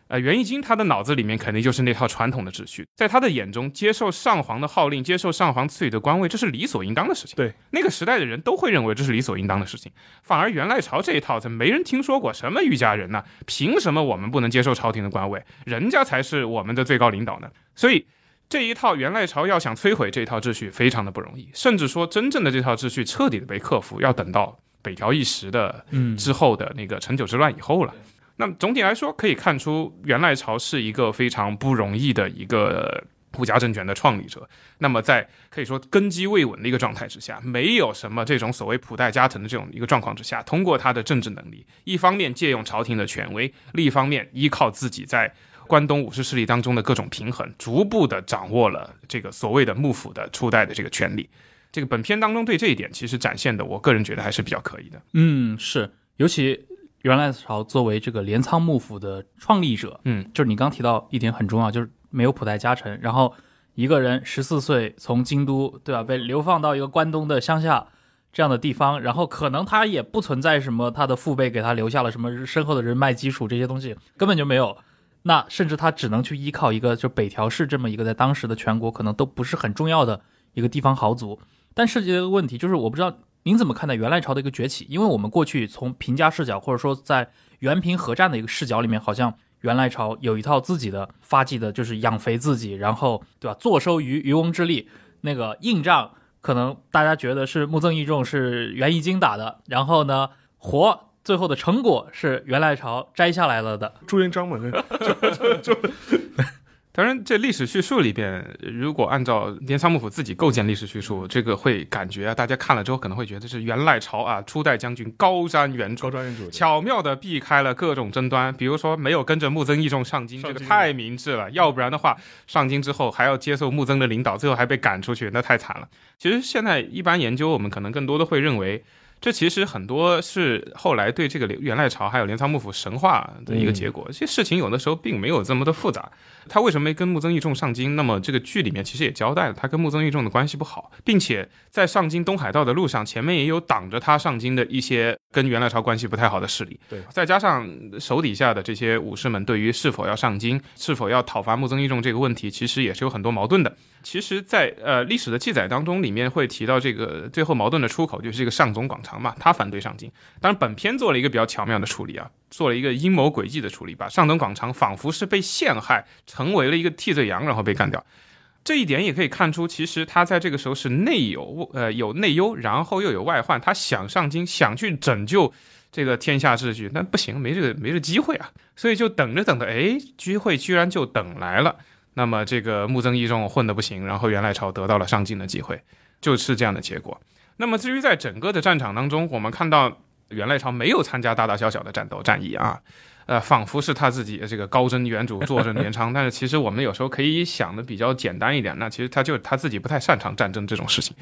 呃，袁义经他的脑子里面肯定就是那套传统的秩序，在他的眼中，接受上皇的号令，接受上皇赐予的官位，这是理所应当的事情。对，那个时代的人都会认为这是理所应当的事情。反而元赖朝这一套，他没人听说过什么御家人呢？凭什么我们不能接受朝廷的官位？人家才是我们的最高领导呢？所以这一套元赖朝要想摧毁这套秩序，非常的不容易。甚至说，真正的这套秩序彻底的被克服，要等到北条一时的之后的那个陈久之乱以后了。那么总体来说，可以看出元赖朝是一个非常不容易的一个武家政权的创立者。那么在可以说根基未稳的一个状态之下，没有什么这种所谓普代加藤的这种一个状况之下，通过他的政治能力，一方面借用朝廷的权威，另一方面依靠自己在关东武士势力当中的各种平衡，逐步的掌握了这个所谓的幕府的初代的这个权力。这个本片当中对这一点其实展现的，我个人觉得还是比较可以的。嗯，是，尤其。元赖朝作为这个镰仓幕府的创立者，嗯，就是你刚提到一点很重要，就是没有普代家臣，然后一个人十四岁从京都，对吧，被流放到一个关东的乡下这样的地方，然后可能他也不存在什么他的父辈给他留下了什么深厚的人脉基础，这些东西根本就没有，那甚至他只能去依靠一个就北条氏这么一个在当时的全国可能都不是很重要的一个地方豪族，但涉及的一个问题就是我不知道。您怎么看待元赖朝的一个崛起？因为我们过去从平家视角，或者说在元平合战的一个视角里面，好像元赖朝有一套自己的发迹的，就是养肥自己，然后对吧？坐收渔渔翁之利。那个硬仗可能大家觉得是木曾义重是元义经打的，然后呢，活最后的成果是元赖朝摘下来了的。朱元璋嘛，就就。当然，这历史叙述里边，如果按照镰仓幕府自己构建历史叙述，这个会感觉啊，大家看了之后可能会觉得是元赖朝啊，初代将军高瞻远瞩，高瞻远瞩，巧妙的避开了各种争端，比如说没有跟着木曾义重上京，这个太明智了，要不然的话，上京之后还要接受木曾的领导，最后还被赶出去，那太惨了。其实现在一般研究，我们可能更多的会认为。这其实很多是后来对这个元赖朝还有镰仓幕府神话的一个结果。这些事情有的时候并没有这么的复杂。他为什么没跟木曾义重上京？那么这个剧里面其实也交代了，他跟木曾义重的关系不好，并且在上京东海道的路上，前面也有挡着他上京的一些跟元赖朝关系不太好的势力。对，再加上手底下的这些武士们对于是否要上京、是否要讨伐木曾义重这个问题，其实也是有很多矛盾的。其实，在呃历史的记载当中，里面会提到这个最后矛盾的出口就是这个上总广长嘛，他反对上京。当然，本片做了一个比较巧妙的处理啊，做了一个阴谋诡计的处理，把上总广长仿佛是被陷害，成为了一个替罪羊，然后被干掉。这一点也可以看出，其实他在这个时候是内有呃有内忧，然后又有外患，他想上京，想去拯救。这个天下秩序，那不行，没这个没这机会啊，所以就等着等着，哎，机会居然就等来了。那么这个木曾义重混得不行，然后元赖朝得到了上进的机会，就是这样的结果。那么至于在整个的战场当中，我们看到元赖朝没有参加大大小小的战斗战役啊，呃，仿佛是他自己这个高瞻远瞩，坐镇镰仓。但是其实我们有时候可以想的比较简单一点，那其实他就他自己不太擅长战争这种事情。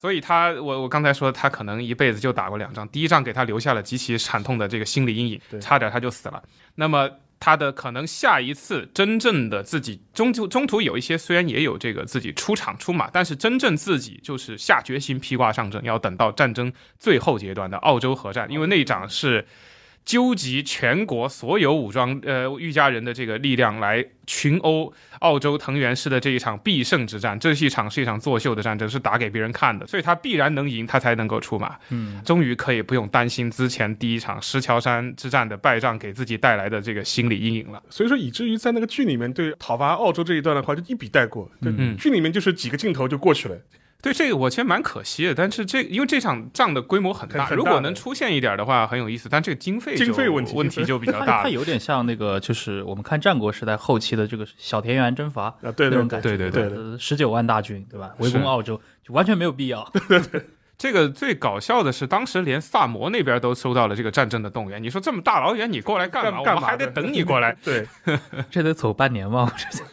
所以他，我我刚才说他可能一辈子就打过两仗，第一仗给他留下了极其惨痛的这个心理阴影，差点他就死了。那么他的可能下一次真正的自己中途中途有一些虽然也有这个自己出场出马，但是真正自己就是下决心披挂上阵，要等到战争最后阶段的澳洲核战，因为那一场是。纠集全国所有武装呃御家人的这个力量来群殴澳洲藤原氏的这一场必胜之战，这是一场是一场作秀的战争，是打给别人看的，所以他必然能赢，他才能够出马。嗯，终于可以不用担心之前第一场石桥山之战的败仗给自己带来的这个心理阴影了。所以说，以至于在那个剧里面对讨伐澳洲这一段的话，就一笔带过。对，嗯剧里面就是几个镜头就过去了。对这个我其实蛮可惜的，但是这因为这场仗的规模很大，很很大如果能出现一点的话很有意思，但这个经费就经费问题问题就比较大了。它有点像那个，就是我们看战国时代后期的这个小田园征伐啊，对对对那种感觉，对对对呃，十九万大军，对吧？围攻澳洲就完全没有必要。这个最搞笑的是，当时连萨摩那边都收到了这个战争的动员。你说这么大老远你过来干嘛？干干嘛我们还得等你过来。对，这得走半年吗？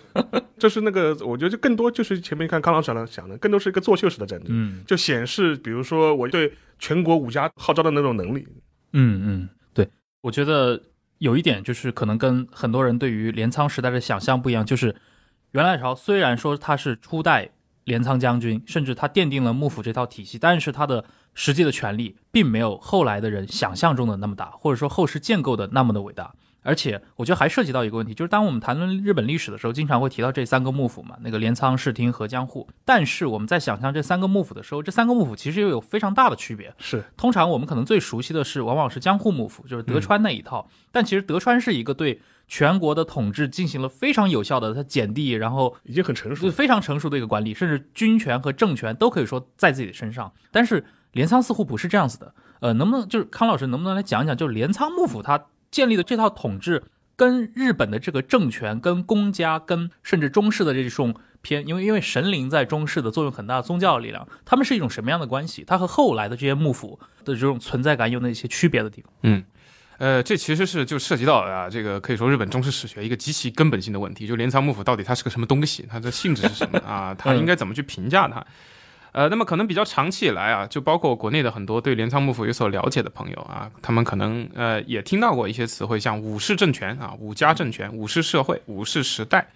就是那个，我觉得就更多就是前面看康老师讲的，更多是一个作秀式的战争，嗯就显示，比如说我对全国武家号召的那种能力。嗯嗯，对，我觉得有一点就是可能跟很多人对于镰仓时代的想象不一样，就是元赖朝虽然说他是初代镰仓将军，甚至他奠定了幕府这套体系，但是他的实际的权力并没有后来的人想象中的那么大，或者说后世建构的那么的伟大。而且我觉得还涉及到一个问题，就是当我们谈论日本历史的时候，经常会提到这三个幕府嘛，那个镰仓、室町和江户。但是我们在想象这三个幕府的时候，这三个幕府其实又有非常大的区别。是，通常我们可能最熟悉的是，往往是江户幕府，就是德川那一套。但其实德川是一个对全国的统治进行了非常有效的，它减地，然后已经很成熟是。非常成熟的一个管理，甚至军权和政权都可以说在自己的身上。但是镰仓似乎不是这样子的。呃，能不能就是康老师能不能来讲一讲，就是镰仓幕府它建立的这套统治，跟日本的这个政权、跟公家、跟甚至中式的这种偏，因为因为神灵在中式的作用很大宗教力量，他们是一种什么样的关系？它和后来的这些幕府的这种存在感有哪些区别的地方？呃，这其实是就涉及到啊，这个可以说日本中式史学一个极其根本性的问题，就镰仓幕府到底它是个什么东西，它的性质是什么啊？它应该怎么去评价它？呃，那么可能比较长期以来啊，就包括国内的很多对镰仓幕府有所了解的朋友啊，他们可能呃也听到过一些词汇，像武士政权啊、武家政权、武士社会、武士时代。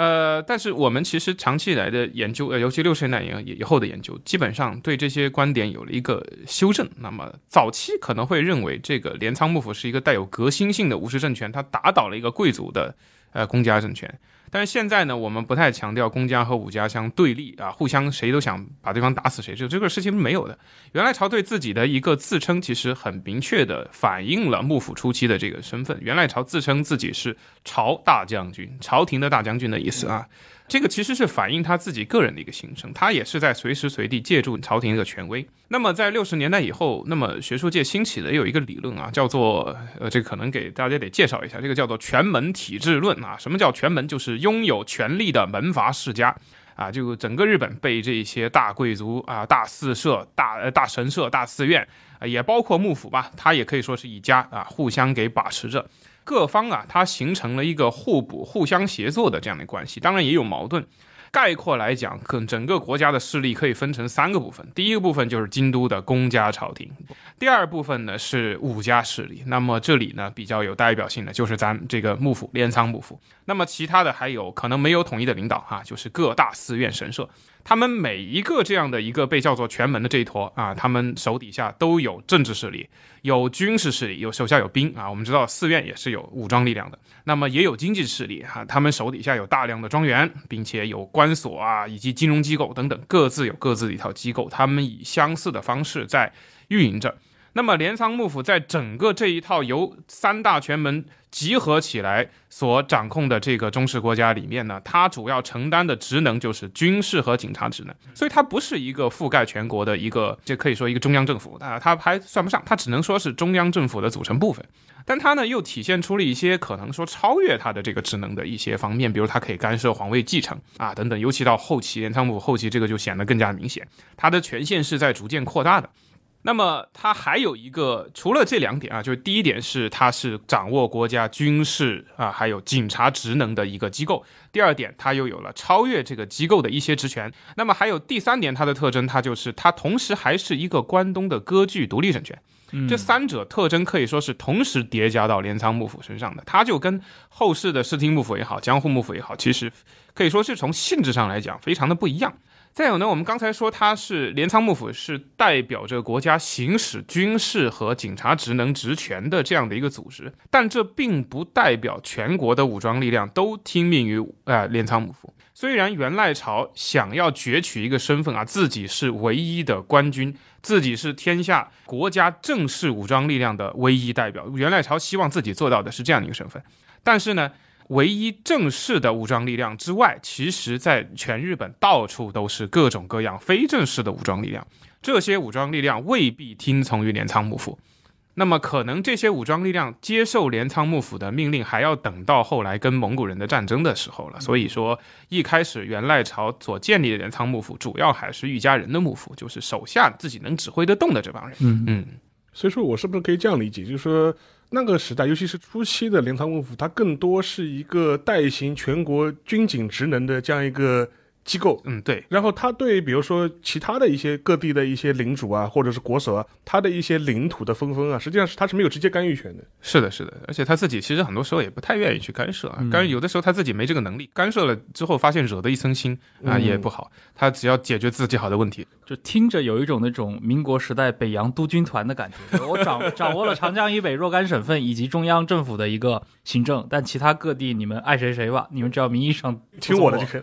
呃，但是我们其实长期以来的研究，呃，尤其六十年代以以后的研究，基本上对这些观点有了一个修正。那么早期可能会认为这个镰仓幕府是一个带有革新性的武士政权，它打倒了一个贵族的呃公家政权。但是现在呢，我们不太强调公家和武家相对立啊，互相谁都想把对方打死谁，就这个事情没有的。原来朝对自己的一个自称，其实很明确的反映了幕府初期的这个身份。原来朝自称自己是朝大将军，朝廷的大将军的意思啊。这个其实是反映他自己个人的一个心声，他也是在随时随地借助朝廷的权威。那么在六十年代以后，那么学术界兴起的有一个理论啊，叫做呃，这个可能给大家得介绍一下，这个叫做全门体制论啊。什么叫全门？就是拥有权力的门阀世家。啊，就整个日本被这些大贵族啊、大寺社、大大神社、大寺院啊，也包括幕府吧，它也可以说是一家啊，互相给把持着。各方啊，它形成了一个互补、互相协作的这样的关系，当然也有矛盾。概括来讲，跟整个国家的势力可以分成三个部分。第一个部分就是京都的公家朝廷，第二部分呢是武家势力。那么这里呢比较有代表性的就是咱这个幕府镰仓幕府。那么其他的还有可能没有统一的领导哈、就是各大寺院神社。他们每一个这样的一个被叫做权门的这一坨啊，他们手底下都有政治势力，有军事势力，有手下有兵啊。我们知道寺院也是有武装力量的，那么也有经济势力哈、他们手底下有大量的庄园，并且有官所啊，以及金融机构等等，各自有各自的一套机构，他们以相似的方式在运营着。那么镰仓幕府在整个这一套由三大权门集合起来所掌控的这个中式国家里面呢，它主要承担的职能就是军事和警察职能，所以它不是一个覆盖全国的一个，这可以说一个中央政府啊，它还算不上，它只能说是中央政府的组成部分。但它呢又体现出了一些可能说超越它的这个职能的一些方面，比如它可以干涉皇位继承啊等等，尤其到后期镰仓幕府后期这个就显得更加明显，它的权限是在逐渐扩大的。那么它还有一个，除了这两点啊，就是第一点是它是掌握国家军事啊还有警察职能的一个机构，第二点它又有了超越这个机构的一些职权。那么还有第三点，它的特征，它就是它同时还是一个关东的割据独立政权。这三者特征可以说是同时叠加到镰仓幕府身上的，它就跟后世的室町幕府也好，江户幕府也好，其实可以说是从性质上来讲非常的不一样。再有呢，我们刚才说它是镰仓幕府是代表着国家行使军事和警察职能职权的这样的一个组织，但这并不代表全国的武装力量都听命于呃镰仓幕府。虽然元赖朝想要攫取一个身份啊，自己是唯一的官军，自己是天下国家正式武装力量的唯一代表，元赖朝希望自己做到的是这样的一个身份，但是呢。唯一正式的武装力量之外，其实在全日本到处都是各种各样非正式的武装力量。这些武装力量未必听从于镰仓幕府，那么可能这些武装力量接受镰仓幕府的命令，还要等到后来跟蒙古人的战争的时候了。所以说，一开始元赖朝所建立的镰仓幕府，主要还是御家人的幕府，就是手下自己能指挥得动的这帮人。嗯嗯，所以说我是不是可以这样理解，就是说？那个时代，尤其是初期的镰仓幕府，它更多是一个代行全国军警职能的这样一个。机构，嗯，对。然后他对比如说其他的一些各地的一些领主啊，或者是国手啊，他的一些领土的分封啊，实际上是他是没有直接干预权的。是的，是的。而且他自己其实很多时候也不太愿意去干涉啊，但是有的时候他自己没这个能力，干涉了之后发现惹得一身腥啊，也不好。他只要解决自己好的问题，就听着有一种那种民国时代北洋督军团的感觉。我掌 掌握了长江以北若干省份以及中央政府的一个行政，但其他各地你们爱谁谁吧，你们只要名义上听我的就可以。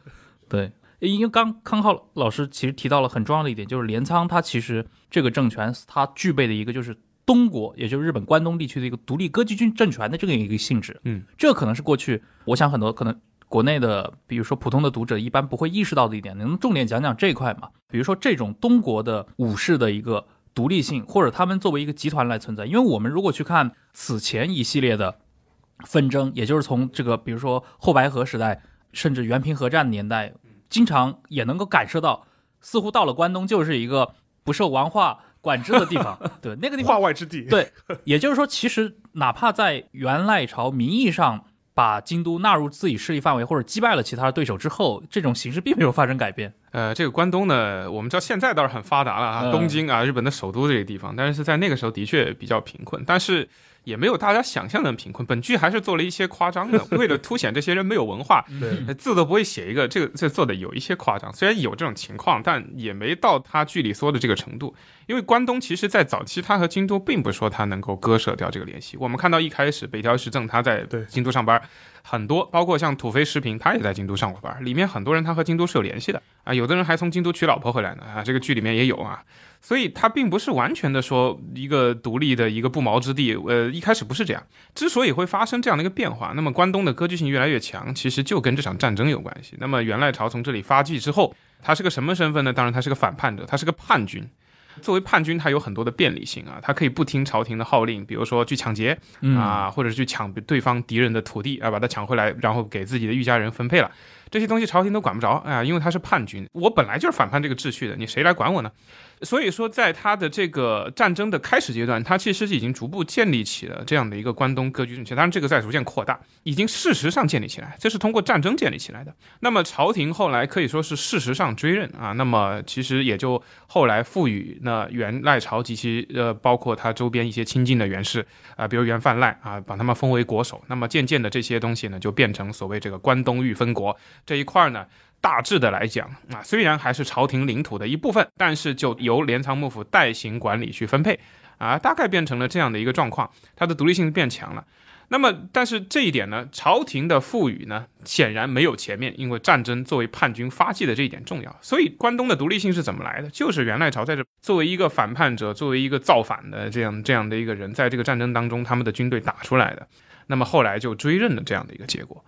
对。因为刚康浩老师其实提到了很重要的一点，就是镰仓它其实这个政权它具备的一个就是东国，也就是日本关东地区的一个独立割据军政权的这个一个性质。嗯，这可能是过去我想很多可能国内的，比如说普通的读者一般不会意识到的一点，能重点讲讲这一块吗？比如说这种东国的武士的一个独立性，或者他们作为一个集团来存在。因为我们如果去看此前一系列的纷争，也就是从这个比如说后白河时代，甚至原平和战年代。经常也能够感受到，似乎到了关东就是一个不受王化管制的地方。对，那个地方化外之地。对，也就是说，其实哪怕在元赖朝名义上把京都纳入自己势力范围，或者击败了其他的对手之后，这种形势并没有发生改变。呃，这个关东呢，我们知道现在倒是很发达了啊，东京啊，日本的首都这个地方，但是在那个时候的确比较贫困，但是。也没有大家想象的贫困，本剧还是做了一些夸张的，为了凸显这些人没有文化，字都不会写一个，这个这做的有一些夸张。虽然有这种情况，但也没到他剧里说的这个程度。因为关东其实，在早期，他和京都并不说他能够割舍掉这个联系。我们看到一开始北条时政他在京都上班，很多包括像土肥石平，他也在京都上过班，里面很多人他和京都是有联系的啊，有的人还从京都娶老婆回来呢啊，这个剧里面也有啊。所以它并不是完全的说一个独立的一个不毛之地，呃，一开始不是这样。之所以会发生这样的一个变化，那么关东的割据性越来越强，其实就跟这场战争有关系。那么元赖朝从这里发迹之后，他是个什么身份呢？当然他是个反叛者，他是个叛军。作为叛军，他有很多的便利性啊，他可以不听朝廷的号令，比如说去抢劫啊，或者是去抢对方敌人的土地啊，把他抢回来，然后给自己的御家人分配了。这些东西朝廷都管不着，哎呀，因为他是叛军，我本来就是反叛这个秩序的，你谁来管我呢？所以说，在他的这个战争的开始阶段，他其实已经逐步建立起了这样的一个关东割据政权。当然，这个在逐渐扩大，已经事实上建立起来，这是通过战争建立起来的。那么，朝廷后来可以说是事实上追认啊。那么，其实也就后来赋予那元赖朝及其呃，包括他周边一些亲近的元氏啊，比如元范赖啊，把他们封为国手。那么，渐渐的这些东西呢，就变成所谓这个关东御分国这一块儿呢。大致的来讲啊，虽然还是朝廷领土的一部分，但是就由镰仓幕府代行管理去分配啊，大概变成了这样的一个状况，它的独立性变强了。那么，但是这一点呢，朝廷的赋予呢，显然没有前面因为战争作为叛军发迹的这一点重要。所以，关东的独立性是怎么来的？就是元赖朝在这作为一个反叛者，作为一个造反的这样这样的一个人，在这个战争当中，他们的军队打出来的。那么后来就追认了这样的一个结果。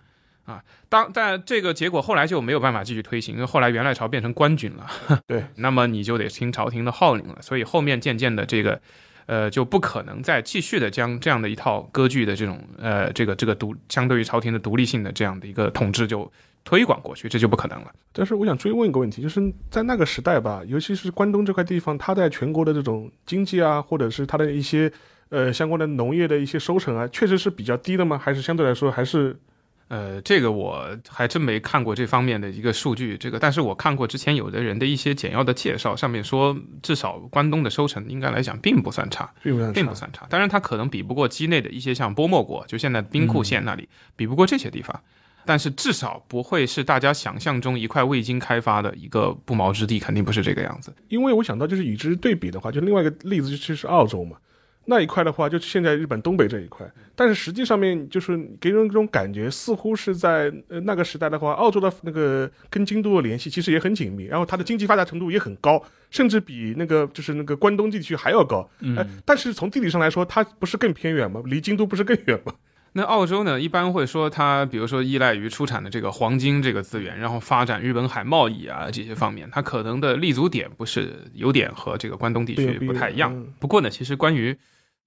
啊，当但这个结果后来就没有办法继续推行，因为后来元赖朝变成官军了，对，那么你就得听朝廷的号令了，所以后面渐渐的这个，呃，就不可能再继续的将这样的一套割据的这种，呃，这个这个独相对于朝廷的独立性的这样的一个统治就推广过去，这就不可能了。但是我想追问一个问题，就是在那个时代吧，尤其是关东这块地方，它在全国的这种经济啊，或者是它的一些呃相关的农业的一些收成啊，确实是比较低的吗？还是相对来说还是？呃，这个我还真没看过这方面的一个数据，这个，但是我看过之前有的人的一些简要的介绍，上面说至少关东的收成应该来讲并不算差，并不算并不算差。当然，它可能比不过畿内的一些像波莫国，就现在兵库县那里，比不过这些地方，但是至少不会是大家想象中一块未经开发的一个不毛之地，肯定不是这个样子。因为我想到就是与之对比的话，就另外一个例子就是澳洲嘛。那一块的话，就现在日本东北这一块，但是实际上面就是给人一种感觉，似乎是在呃那个时代的话，澳洲的那个跟京都的联系其实也很紧密，然后它的经济发达程度也很高，甚至比那个就是那个关东地区还要高。嗯，但是从地理上来说，它不是更偏远吗？离京都不是更远吗？那澳洲呢，一般会说它，比如说依赖于出产的这个黄金这个资源，然后发展日本海贸易啊这些方面，它可能的立足点不是有点和这个关东地区不太一样。不过呢，其实关于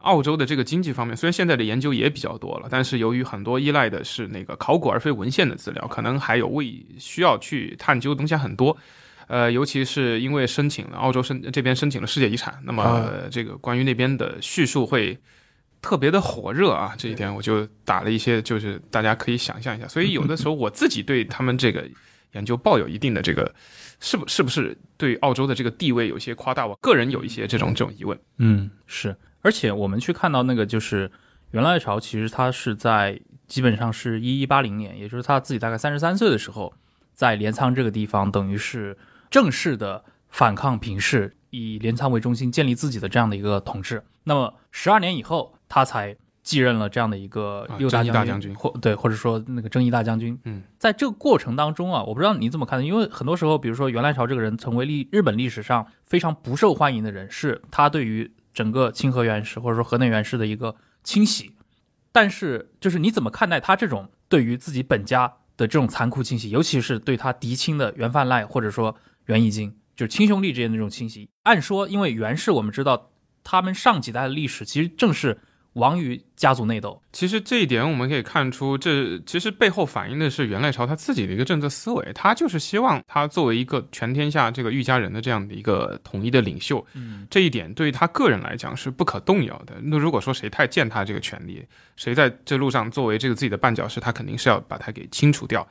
澳洲的这个经济方面，虽然现在的研究也比较多了，但是由于很多依赖的是那个考古而非文献的资料，可能还有未需要去探究的东西很多。呃，尤其是因为申请了澳洲申这边申请了世界遗产，那么这个关于那边的叙述会特别的火热啊。这一点我就打了一些，就是大家可以想象一下。所以有的 时候我自己对他们这个研究抱有一定的这个，是不是不是对澳洲的这个地位有些夸大？我个人有一些这种这种疑问。嗯，是。而且我们去看到那个，就是元赖朝，其实他是在基本上是一一八零年，也就是他自己大概三十三岁的时候，在镰仓这个地方，等于是正式的反抗平氏，以镰仓为中心建立自己的这样的一个统治。那么十二年以后，他才继任了这样的一个右大将军，或对，或者说那个征夷大将军。嗯，在这个过程当中啊，我不知道你怎么看的，因为很多时候，比如说元赖朝这个人成为历日本历史上非常不受欢迎的人，是他对于整个清河源氏或者说河内源氏的一个清洗，但是就是你怎么看待他这种对于自己本家的这种残酷清洗，尤其是对他嫡亲的源范赖或者说袁义经，就是亲兄弟之间的这种清洗？按说，因为袁氏我们知道他们上几代的历史其实正是。亡于家族内斗，其实这一点我们可以看出，这其实背后反映的是元赖朝他自己的一个政策思维，他就是希望他作为一个全天下这个御家人的这样的一个统一的领袖，嗯，这一点对于他个人来讲是不可动摇的。那如果说谁太践踏这个权利，谁在这路上作为这个自己的绊脚石，他肯定是要把它给清除掉。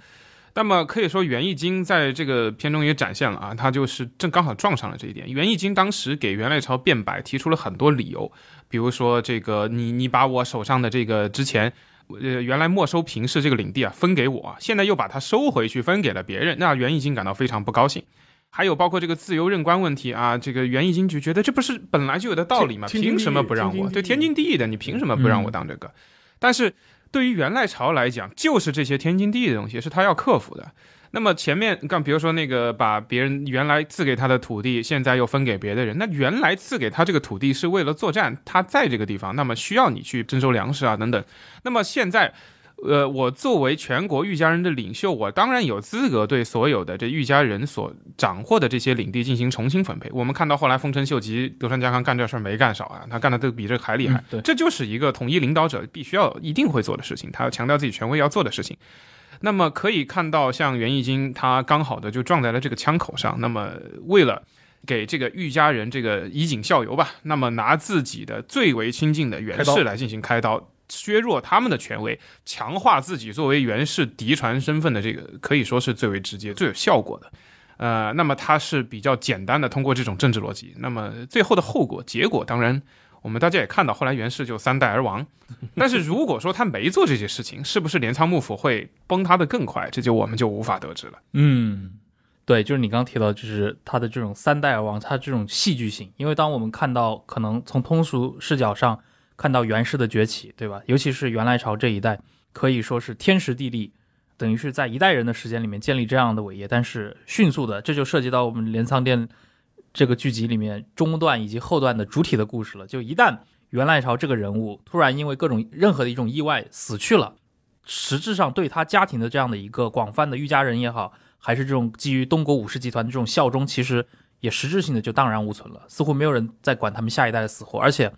那么可以说，袁义经在这个片中也展现了啊，他就是正刚好撞上了这一点。袁义经当时给袁赖朝辩白，提出了很多理由，比如说这个你你把我手上的这个之前呃原来没收平氏这个领地啊分给我，现在又把它收回去分给了别人，那袁义经感到非常不高兴。还有包括这个自由任官问题啊，这个袁义经就觉得这不是本来就有的道理吗？凭什么不让我？对，天经地义的，你凭什么不让我当这个？但是。对于元赖朝来讲，就是这些天经地义的东西是他要克服的。那么前面刚比如说那个把别人原来赐给他的土地，现在又分给别的人，那原来赐给他这个土地是为了作战，他在这个地方，那么需要你去征收粮食啊等等。那么现在。呃，我作为全国玉家人的领袖，我当然有资格对所有的这玉家人所掌握的这些领地进行重新分配。我们看到后来丰臣秀吉、德川家康干这事儿没干少啊，他干的都比这还厉害。对，这就是一个统一领导者必须要一定会做的事情，他要强调自己权威要做的事情。那么可以看到，像源义经，他刚好的就撞在了这个枪口上。那么为了给这个玉家人这个以儆效尤吧，那么拿自己的最为亲近的源氏来进行开刀。削弱他们的权威，强化自己作为袁氏嫡传身份的这个，可以说是最为直接、最有效果的。呃，那么他是比较简单的通过这种政治逻辑，那么最后的后果结果，当然我们大家也看到，后来袁氏就三代而亡。但是如果说他没做这些事情，是不是镰仓幕府会崩塌的更快？这就我们就无法得知了。嗯，对，就是你刚刚提到，就是他的这种三代而亡，他这种戏剧性，因为当我们看到可能从通俗视角上。看到源氏的崛起，对吧？尤其是元赖朝这一代，可以说是天时地利，等于是在一代人的时间里面建立这样的伟业，但是迅速的，这就涉及到我们镰仓店这个剧集里面中段以及后段的主体的故事了。就一旦元赖朝这个人物突然因为各种任何的一种意外死去了，实质上对他家庭的这样的一个广泛的御家人也好，还是这种基于东国武士集团的这种效忠，其实也实质性的就荡然无存了，似乎没有人在管他们下一代的死活，而且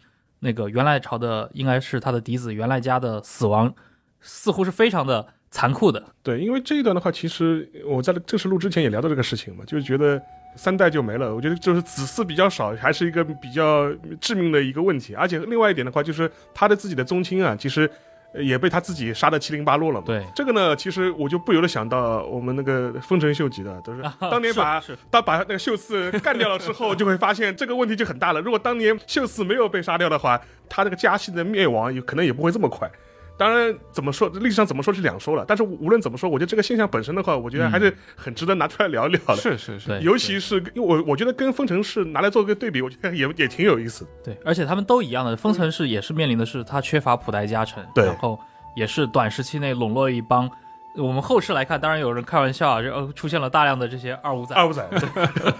那个原来朝的应该是他的嫡子原来家的死亡，似乎是非常的残酷的。对，因为这一段的话，其实我在正式录之前也聊到这个事情嘛，就是觉得三代就没了，我觉得就是子嗣比较少，还是一个比较致命的一个问题。而且另外一点的话，就是他的自己的宗亲啊，其实也被他自己杀的七零八落了嘛。对，这个呢，其实我就不由得想到我们那个丰臣秀吉的，都是 当年把是是当把那个秀次干掉了之后，就会发现这个问题就很大了。如果当年秀次没有被杀掉的话，他那个家系的灭亡也可能也不会这么快。当然，怎么说历史上怎么说是两说了，但是无论怎么说，我觉得这个现象本身的话，我觉得还是很值得拿出来聊一聊的。是是 是，尤其是因为我我觉得跟丰城市拿来做个对比，我觉得也也挺有意思的。对，而且他们都一样的，丰城市也是面临的是它缺乏普代加成，对然后也是短时期内笼络一帮。我们后世来看，当然有人开玩笑啊，就呃出现了大量的这些二五仔，二五仔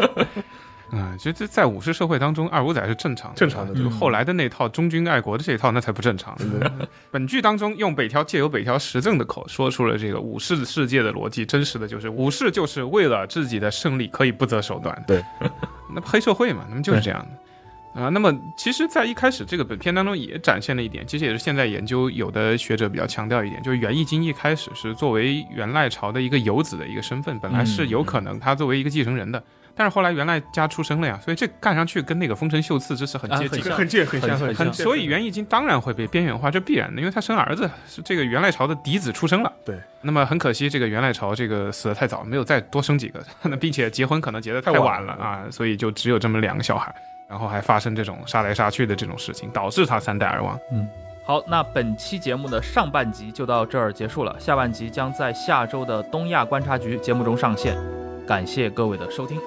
啊，其实这在武士社会当中，二五仔是正常的，正常的就后来的那套忠君爱国的这一套，那才不正常。本剧当中用北条借由北条时政的口说出了这个武士世界的逻辑，真实的就是武士就是为了自己的胜利可以不择手段。对，那黑社会嘛，那么就是这样的。啊，那么其实，在一开始这个本片当中也展现了一点，其实也是现在研究有的学者比较强调一点，就是源义经一开始是作为元赖朝的一个游子的一个身份，本来是有可能他作为一个继承人的，但是后来元赖家出生了呀，所以这看上去跟那个丰臣秀次这是很接近很像很像很很像所以源义经当然会被边缘化，这必然的，因为他生儿子是这个元赖朝的嫡子出生了。对，那么很可惜，这个元赖朝这个死的太早，没有再多生几个，那并且结婚可能结得太晚了啊，所以就只有这么两个小孩，然后还发生这种杀来杀去的这种事情，导致他三代而亡。嗯好，那本期节目的上半集就到这儿结束了，下半集将在下周的东亚观察局节目中上线。感谢各位的收听。